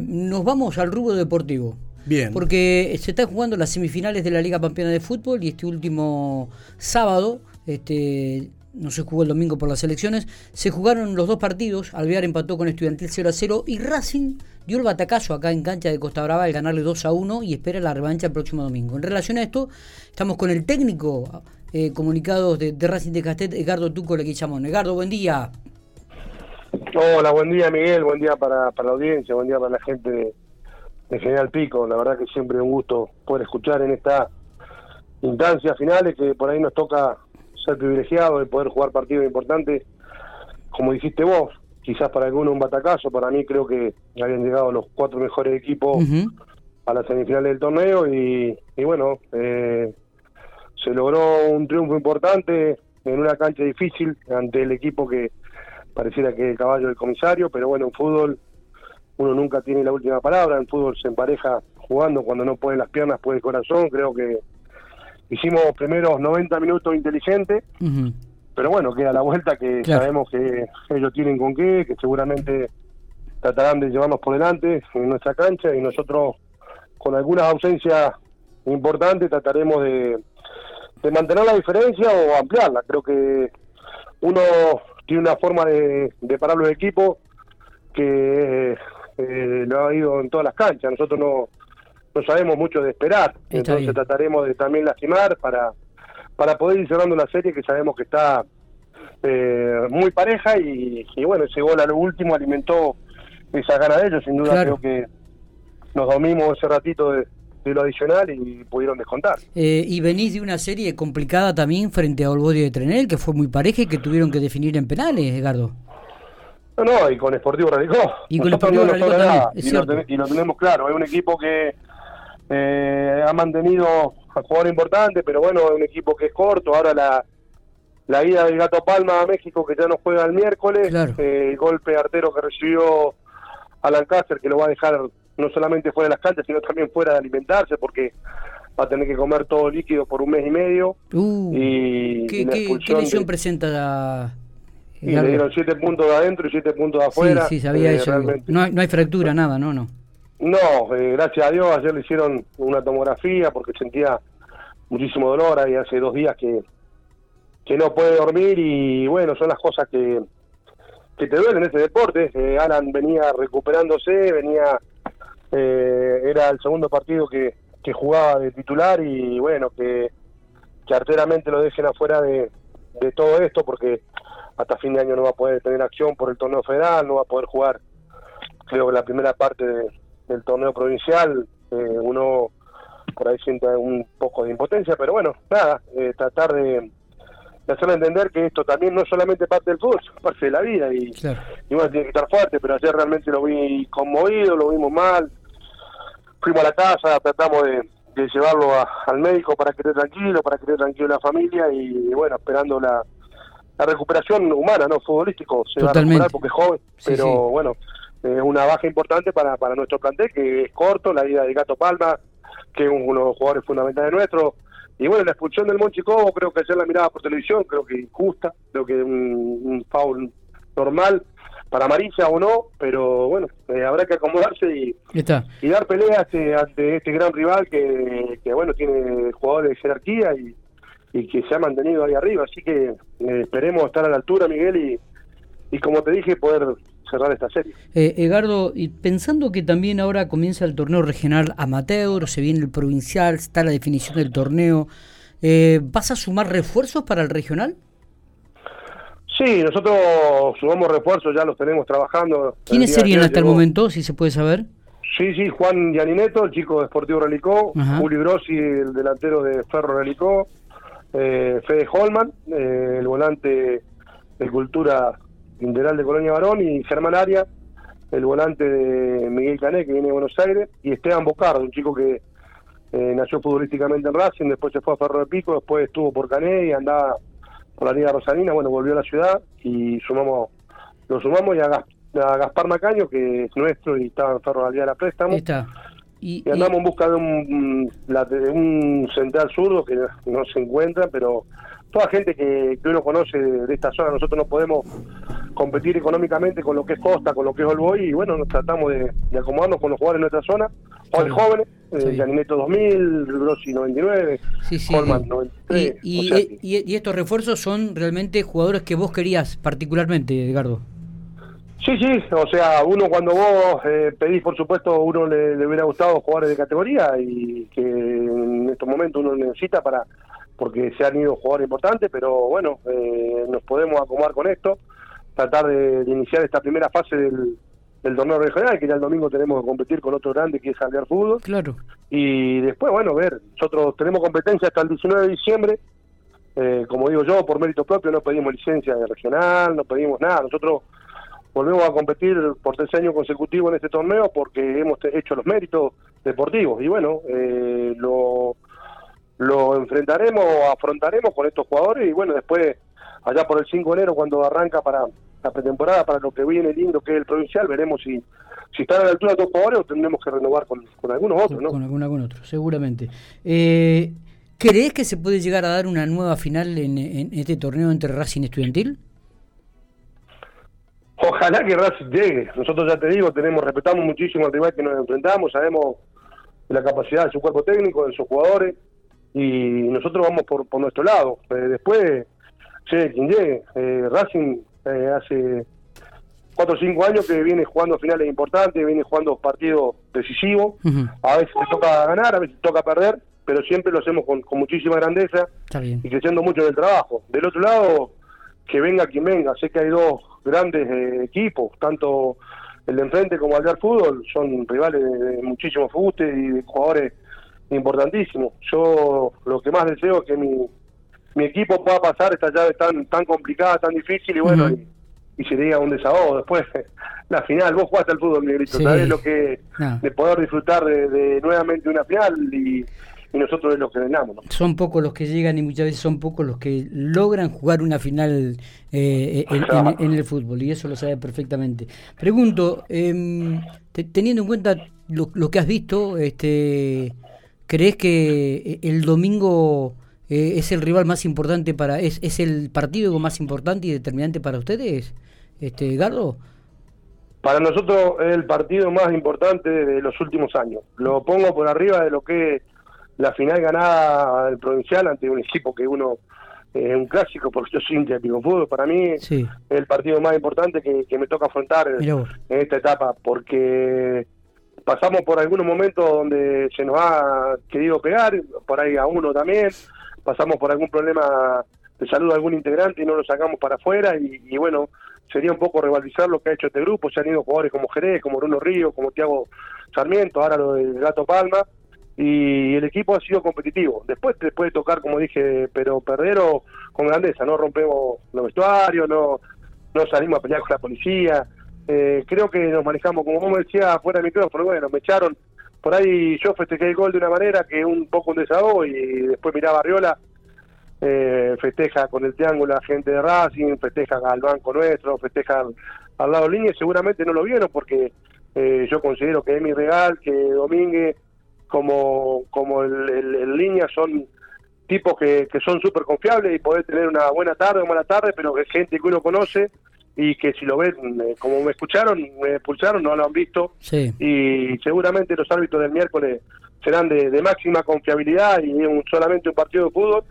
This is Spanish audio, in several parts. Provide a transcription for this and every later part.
Nos vamos al rubro deportivo. Bien. Porque se están jugando las semifinales de la Liga Pampeana de Fútbol y este último sábado, este, no se jugó el domingo por las elecciones, se jugaron los dos partidos, Alvear empató con Estudiantil 0 a 0 y Racing dio el batacazo acá en cancha de Costa Brava al ganarle 2 a 1 y espera la revancha el próximo domingo. En relación a esto, estamos con el técnico eh, comunicado de, Racing de Castet, Edgardo Tuco Leguizamón. Edgardo, buen día. Hola, buen día Miguel, buen día para, para la audiencia, buen día para la gente de, General Pico. La verdad que siempre es un gusto poder escuchar en esta instancia finales que por ahí nos toca ser privilegiados de poder jugar partidos importantes, como dijiste vos, quizás para algunos un batacazo, para mí creo que habían llegado los cuatro mejores equipos a las semifinales del torneo y, y bueno, eh, se logró un triunfo importante en una cancha difícil ante el equipo que pareciera que es el caballo del comisario, pero bueno, en fútbol uno nunca tiene la última palabra, en fútbol se empareja jugando cuando no puede las piernas, puede el corazón, creo que hicimos primeros 90 minutos inteligentes, pero bueno, queda la vuelta que sabemos que ellos tienen con qué, que seguramente tratarán de llevarnos por delante en nuestra cancha y nosotros con algunas ausencias importantes trataremos de, de mantener la diferencia o ampliarla. Creo que uno tiene una forma de, parar los equipos que eh, lo ha ido en todas las canchas. Nosotros no, no sabemos mucho de esperar, entonces trataremos de también lastimar para, para poder ir cerrando la serie que sabemos que está eh, muy pareja y, bueno, ese gol a lo último alimentó esa gana de ellos, sin duda creo que nos domimos ese ratito de, de lo adicional y pudieron descontar. Eh, y venís de una serie complicada también frente a Olbodio de Trenel, que fue muy pareja y que tuvieron que definir en penales, Edgardo. No, no, y con Sportivo Radicó. Y con Sportivo Radicó también, y, lo y, lo tenemos claro, es un equipo que eh, ha mantenido a jugadores importantes, pero bueno, es un equipo que es corto, ahora la la ida del Gato Palma a México que ya no juega el miércoles, eh, el golpe artero que recibió al Alcácer que lo va a dejar no solamente fuera de las canchas, sino también fuera de alimentarse, porque va a tener que comer todo líquido por un mes y medio. Uh, y, ¿qué, lesión presenta la... Y le dieron siete puntos de adentro y siete puntos de afuera. Sí, sí, sabía eh, eso. No hay, no hay fractura, nada, no, no. No, eh, gracias a Dios, ayer le hicieron una tomografía porque sentía muchísimo dolor, y hace dos días que, que no puede dormir y bueno, son las cosas que, que te duelen en ese deporte. Eh, Alan venía recuperándose, venía eh, era el segundo partido que, que jugaba de titular y bueno, que, que arteramente lo dejen afuera de, de todo esto porque hasta fin de año no va a poder tener acción por el torneo federal, no va a poder jugar, creo que la primera parte del torneo provincial, eh, uno por ahí siente un poco de impotencia, pero bueno, nada, eh, tratar de, de hacerle entender que esto también no es solamente parte del fútbol, es parte de la vida y, y bueno, tiene que estar fuerte, pero ayer realmente lo vi conmovido, lo vimos mal, fuimos a la casa, tratamos de, llevarlo al médico para que esté tranquilo, para que esté tranquilo la familia y, bueno, esperando la, la recuperación humana, no futbolístico, se va a recuperar porque es joven, pero bueno, es una baja importante para, para nuestro plantel que es corto, la vida de Gato Palma, que es uno de los jugadores fundamentales nuestros. Y bueno, la expulsión del Monchicobo, creo que ayer la miraba por televisión, creo que injusta, creo que un, un foul normal para amarilla o no, pero bueno, eh, habrá que acomodarse y, y dar peleas eh, ante este gran rival que, que, bueno, tiene jugadores de jerarquía y, y que se ha mantenido ahí arriba. Así que eh, esperemos estar a la altura, Miguel, y, y como te dije, poder cerrar esta serie. Eh, Edgardo, y pensando que también ahora comienza el torneo regional amateur, se viene el provincial, está la definición del torneo, ¿vas a sumar refuerzos para el regional? Sí, nosotros sumamos refuerzos, ya los tenemos trabajando. ¿Quiénes serían hasta el momento, si se puede saber? Sí, sí, Juan Yanineto, el chico de Sportivo Relicó, Juli Grossi, el delantero de Ferro Relicó, eh, Fede Holman, eh, el volante de Cultura Integral de Colonia Barón, y Germán Aria, el volante de Miguel Cané, que viene de Buenos Aires, y Esteban Bocardo, un chico que eh, nació futbolísticamente en Racing, después se fue a Ferro de Pico, después estuvo por Cané y andaba por la Liga Rosalina, bueno, volvió a la ciudad y sumamos, lo sumamos y a, Gaspar Macaño, que es nuestro y está en Ferro de la Préstamo. Y, andamos en busca de un, un central zurdo que no se encuentra, pero toda gente que, uno conoce de, esta zona, nosotros no podemos competir económicamente con lo que es Costa, con lo que es Olboy, y bueno, nos tratamos de, acomodarnos con los jugadores de nuestra zona, jugadores jóvenes, eh, Yanineto 2000, Grossi 99, sí, sí, 93. Y, y, estos refuerzos son realmente jugadores que vos querías particularmente, Edgardo. Sí, sí, o sea, uno cuando vos eh, pedís, por supuesto, uno le, le, hubiera gustado jugadores de categoría y que en estos momentos uno necesita para, porque se han ido jugadores importantes, pero bueno, eh, nos podemos acomodar con esto, tratar de, iniciar esta primera fase del, torneo regional, que ya el domingo tenemos que competir con otro grande que es Alvear Fútbol. Claro. Y después, bueno, ver, nosotros tenemos competencia hasta el 19 de diciembre, eh, como digo yo, por mérito propio, no pedimos licencia de regional, no pedimos nada, nosotros volvemos a competir por tercer año consecutivo en este torneo porque hemos hecho los méritos deportivos y bueno, eh, lo lo enfrentaremos afrontaremos con estos jugadores y bueno, después allá por el 5 de enero cuando arranca para la pretemporada, para lo que viene lindo que es el provincial, veremos si, si están a la altura de estos jugadores o tendremos que renovar con, algunos otros, ¿no? Con algún, algún otro, seguramente. Eh, ¿Crees que se puede llegar a dar una nueva final en, este torneo entre Racing Estudiantil? Ojalá que Racing llegue. Nosotros ya te digo, tenemos respetamos muchísimo al rival que nos enfrentamos, sabemos la capacidad de su cuerpo técnico, de sus jugadores, y nosotros vamos por, por nuestro lado. Eh, después, sé quien llegue. Eh, Racing eh, hace cuatro o cinco años que viene jugando finales importantes, viene jugando partidos decisivos. A veces te toca ganar, a veces te toca perder, pero siempre lo hacemos con, muchísima grandeza y creciendo mucho en el trabajo. Del otro lado, que venga quien venga. Sé que hay dos grandes equipos, tanto el de enfrente como el de fútbol, son rivales de, muchísimo fuste y de jugadores importantísimo. Yo lo que más deseo es que mi, mi equipo pueda pasar esta llave tan tan complicada, tan difícil y bueno, y, sería un desahogo. Después, la final, vos jugaste al fútbol, Miguelito, sabés lo que de poder disfrutar de, nuevamente una final y, nosotros es lo que ganamos. Son pocos los que llegan y muchas veces son pocos los que logran jugar una final eh, en, el fútbol y eso lo sabe perfectamente. Pregunto, em, teniendo en cuenta lo, lo, que has visto, este ¿Crees que eh, el domingo eh, es el rival más importante para, es, es el partido más importante y determinante para ustedes, este Gardo? Para nosotros es el partido más importante de los últimos años. Lo pongo por arriba de lo que es la final ganada del provincial ante un equipo que uno es un clásico, porque yo soy hincha de Fútbol. Para mí es el partido más importante que, me toca afrontar en esta etapa, porque pasamos por algunos momentos donde se nos ha querido pegar, por ahí a uno también, pasamos por algún problema de salud de algún integrante y no lo sacamos para afuera y, bueno, sería un poco revalorizar lo que ha hecho este grupo, se han ido jugadores como Jerez, como Bruno Río, como Tiago Sarmiento, ahora lo del Gato Palma, y el equipo ha sido competitivo. Después te puede tocar, como dije, pero perder o con grandeza, no rompemos los vestuarios, no, no salimos a pelear con la policía, eh, creo que nos manejamos, como vos me decías, fuera de micrófono, bueno, me echaron, por ahí yo festejé el gol de una manera que un poco un desahogo y después miraba Arriola, eh, festeja con el triángulo la gente de Racing, festeja al banco nuestro, festeja al, lado de línea, seguramente no lo vieron porque eh, yo considero que Emi Regal, que Domínguez, como, como el, línea son tipos que, que son súper confiables y poder tener una buena tarde o mala tarde, pero que gente que uno conoce y que si lo ven, eh, como me escucharon, me expulsaron, no lo han visto. Y seguramente los árbitros del miércoles serán de, máxima confiabilidad y un, solamente un partido de fútbol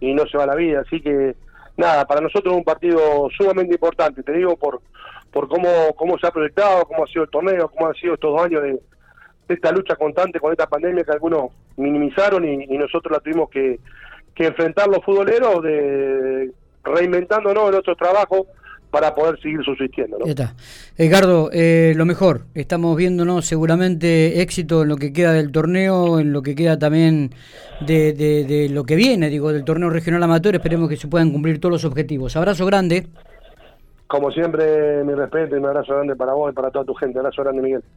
y no se va la vida. Así que, nada, para nosotros es un partido sumamente importante, te digo, por, por cómo, cómo se ha proyectado, cómo ha sido el torneo, cómo han sido estos dos años de, esta lucha constante con esta pandemia que algunos minimizaron y, nosotros la tuvimos que, que enfrentar los futboleros de reinventándonos en otro trabajo para poder seguir subsistiendo. ¿no? está. Edgardo, eh, lo mejor, estamos viéndonos seguramente éxito en lo que queda del torneo, en lo que queda también de, de, lo que viene, digo, del torneo regional amateur, esperemos que se puedan cumplir todos los objetivos. Abrazo grande. Como siempre, mi respeto y un abrazo grande para vos y para toda tu gente. Abrazo grande, Miguel.